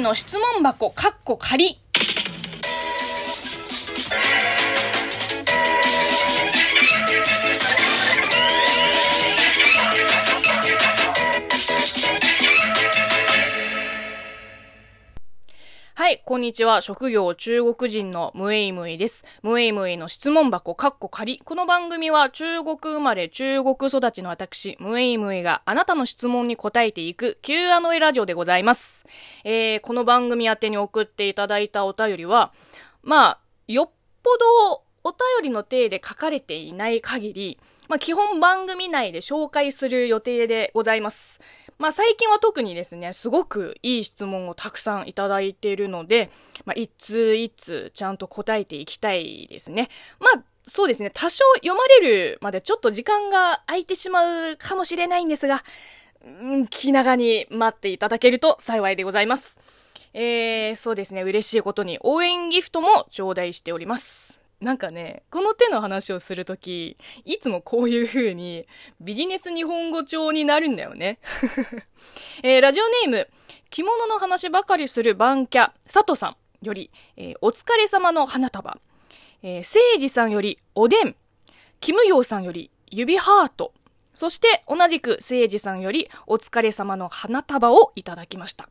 の質問箱、かっこ仮。こんにちは。職業中国人のムエイムイです。ムエイムイの質問箱、カッコ仮。この番組は中国生まれ、中国育ちの私、ムエイムイがあなたの質問に答えていく Q&A ラジオでございます。えー、この番組宛てに送っていただいたお便りは、まあ、よっぽどお便りの体で書かれていない限り、まあ、基本番組内で紹介する予定でございます。まあ最近は特にですね、すごくいい質問をたくさんいただいているので、まあ一通一通ちゃんと答えていきたいですね。まあそうですね、多少読まれるまでちょっと時間が空いてしまうかもしれないんですが、うん、気長に待っていただけると幸いでございます。えー、そうですね、嬉しいことに応援ギフトも頂戴しております。なんかね、この手の話をするとき、いつもこういう風にビジネス日本語帳になるんだよね。えー、ラジオネーム、着物の話ばかりするバンキャ、佐藤さんより、えー、お疲れ様の花束。えー、聖治さんより、おでん。キムヨーさんより、指ハート。そして同じく聖治さんより、お疲れ様の花束をいただきました。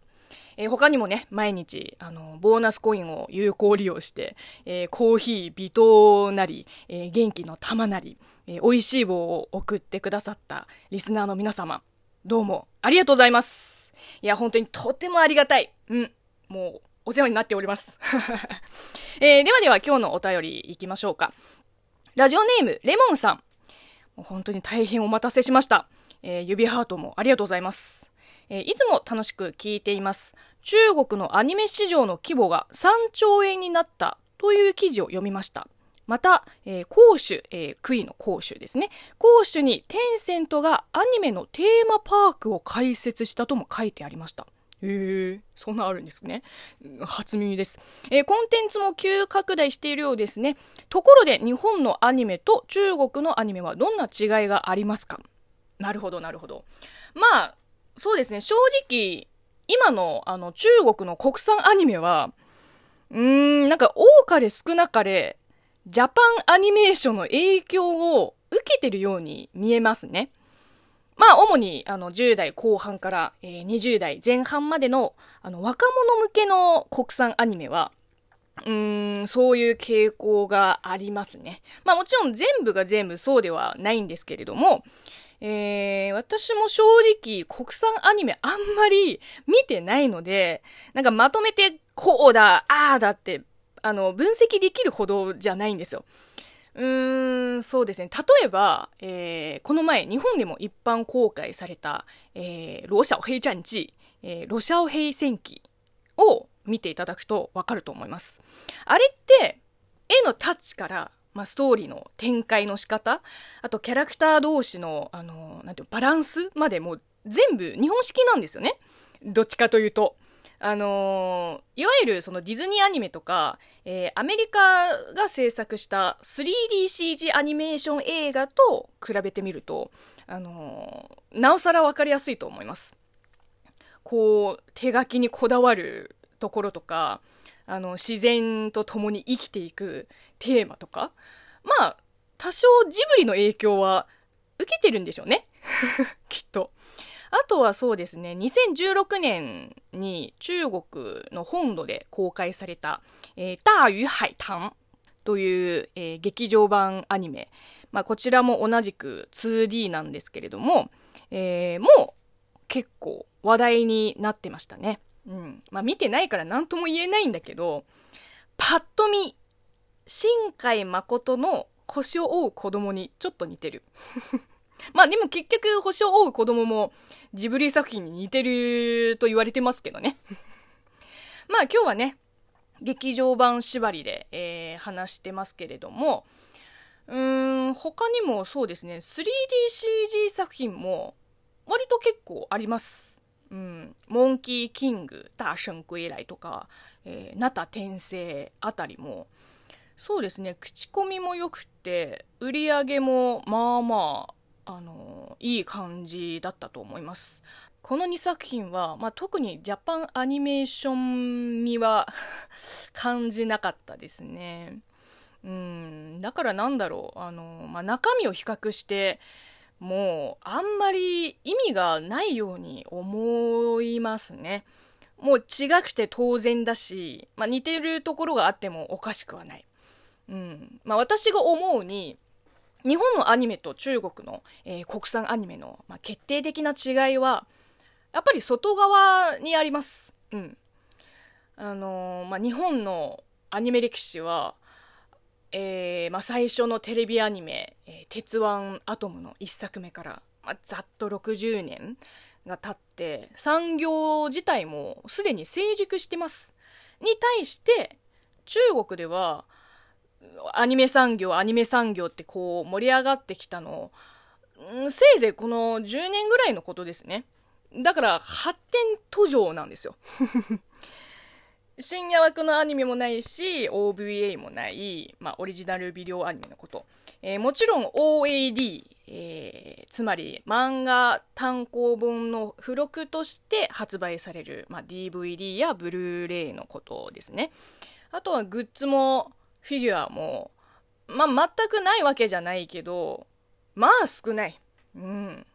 えー、他にもね、毎日、あの、ボーナスコインを有効利用して、えー、コーヒー、微糖なり、えー、元気の玉なり、えー、美味しい棒を送ってくださったリスナーの皆様、どうもありがとうございます。いや、本当にとてもありがたい。うん。もう、お世話になっております。えー、ではでは今日のお便り行きましょうか。ラジオネーム、レモンさん。本当に大変お待たせしました。えー、指ハートもありがとうございます。えー、いつも楽しく聞いています。中国のアニメ市場の規模が3兆円になったという記事を読みました。また、えー、公主、えー、杭の公主ですね。公主にテンセントがアニメのテーマパークを開設したとも書いてありました。へえ、そんなあるんですね。初耳です。えー、コンテンツも急拡大しているようですね。ところで、日本のアニメと中国のアニメはどんな違いがありますか？なるほど、なるほど。まあ、そうですね、正直、今の、あの、中国の国産アニメは、うーん、なんか多かれ少なかれ、ジャパンアニメーションの影響を受けてるように見えますね。まあ、主に、あの、10代後半から、えー、20代前半までの、あの、若者向けの国産アニメは、うーん、そういう傾向がありますね。まあもちろん全部が全部そうではないんですけれども、えー、私も正直国産アニメあんまり見てないので、なんかまとめてこうだ、ああだって、あの、分析できるほどじゃないんですよ。うーん、そうですね。例えば、えー、この前、日本でも一般公開された、えー、ロシャオヘイジャンジ、えー、ロシャオヘイ戦記を見ていただくとわかると思います。あれって、絵のタッチからまあ、ストーリーの展開の仕方、あとキャラクター同士の、あの、なんていうバランスまでもう全部日本式なんですよね。どっちかというと。あのー、いわゆるそのディズニーアニメとか、えー、アメリカが制作した 3DCG アニメーション映画と比べてみると、あのー、なおさらわかりやすいと思います。こう、手書きにこだわるところとか、あの、自然と共に生きていくテーマとか、まあ、多少ジブリの影響は受けてるんでしょうね。きっと。あとはそうですね、2016年に中国の本土で公開された、えー、大魚海棠という、えー、劇場版アニメ。まあ、こちらも同じく 2D なんですけれども、えー、もう結構話題になってましたね。うん。まあ見てないから何とも言えないんだけど、パッと見、新海誠の星を追う子供にちょっと似てる。まあでも結局星を追う子供もジブリ作品に似てると言われてますけどね。まあ今日はね、劇場版縛りで、えー、話してますけれども、うーん、他にもそうですね、3DCG 作品も割と結構あります。うん、モンキーキング、大聖归来とか、えー、ナタ転生あたりも、そうですね、口コミも良くて、売り上げもまあまあ、あのいい感じだったと思います。この2作品は、まあ、特にジャパンアニメーション味は 感じなかったですね。うん、だからなんだろう、あの、まあ、中身を比較して、もう、あんまり意味がないように思いますね。もう違くて当然だし、まあ、似てるところがあってもおかしくはない。うん。まあ、私が思うに、日本のアニメと中国の、えー、国産アニメの、まあ、決定的な違いは、やっぱり外側にあります。うん。あのー、まあ、日本のアニメ歴史は、えー、まあ、最初のテレビアニメ、えー、鉄腕アトムの1作目から、まあ、ざっと60年が経って、産業自体もすでに成熟してます。に対して、中国では、アニメ産業、アニメ産業ってこう盛り上がってきたの、せいぜいこの10年ぐらいのことですね。だから発展途上なんですよ。深夜枠のアニメもないし、OVA もない、まあ、オリジナルビデオアニメのこと。えー、もちろん OAD、えー、つまり漫画単行本の付録として発売される、まあ、DVD やブルーレイのことですね。あとはグッズもフィギュアも、まあ、全くないわけじゃないけど、まあ少ない。うん。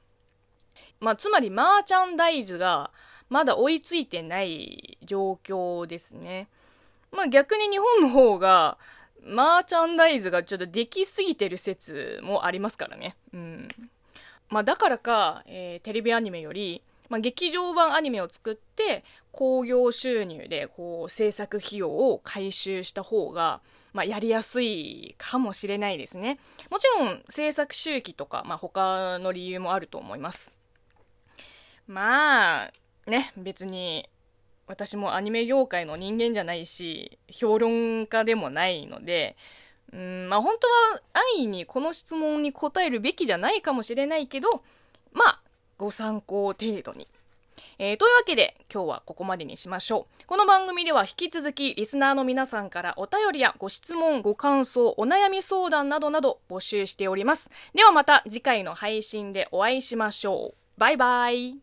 まあ、つまりマーチャンダイズが、まだ追いついてない状況ですね。まあ逆に日本の方が、マーチャンダイズがちょっとできすぎてる説もありますからね。うん。まあだからか、えー、テレビアニメより、まあ、劇場版アニメを作って興行収入でこう制作費用を回収した方が、まあ、やりやすいかもしれないですね。もちろん制作周期とか、まあ、他の理由もあると思います。まあ、ね、別に私もアニメ業界の人間じゃないし、評論家でもないので、うん、まあ本当は安易にこの質問に答えるべきじゃないかもしれないけど、まあ、ご参考程度に。えー、というわけで今日はここまでにしましょう。この番組では引き続きリスナーの皆さんからお便りやご質問、ご感想、お悩み相談などなど募集しております。ではまた次回の配信でお会いしましょう。バイバイ。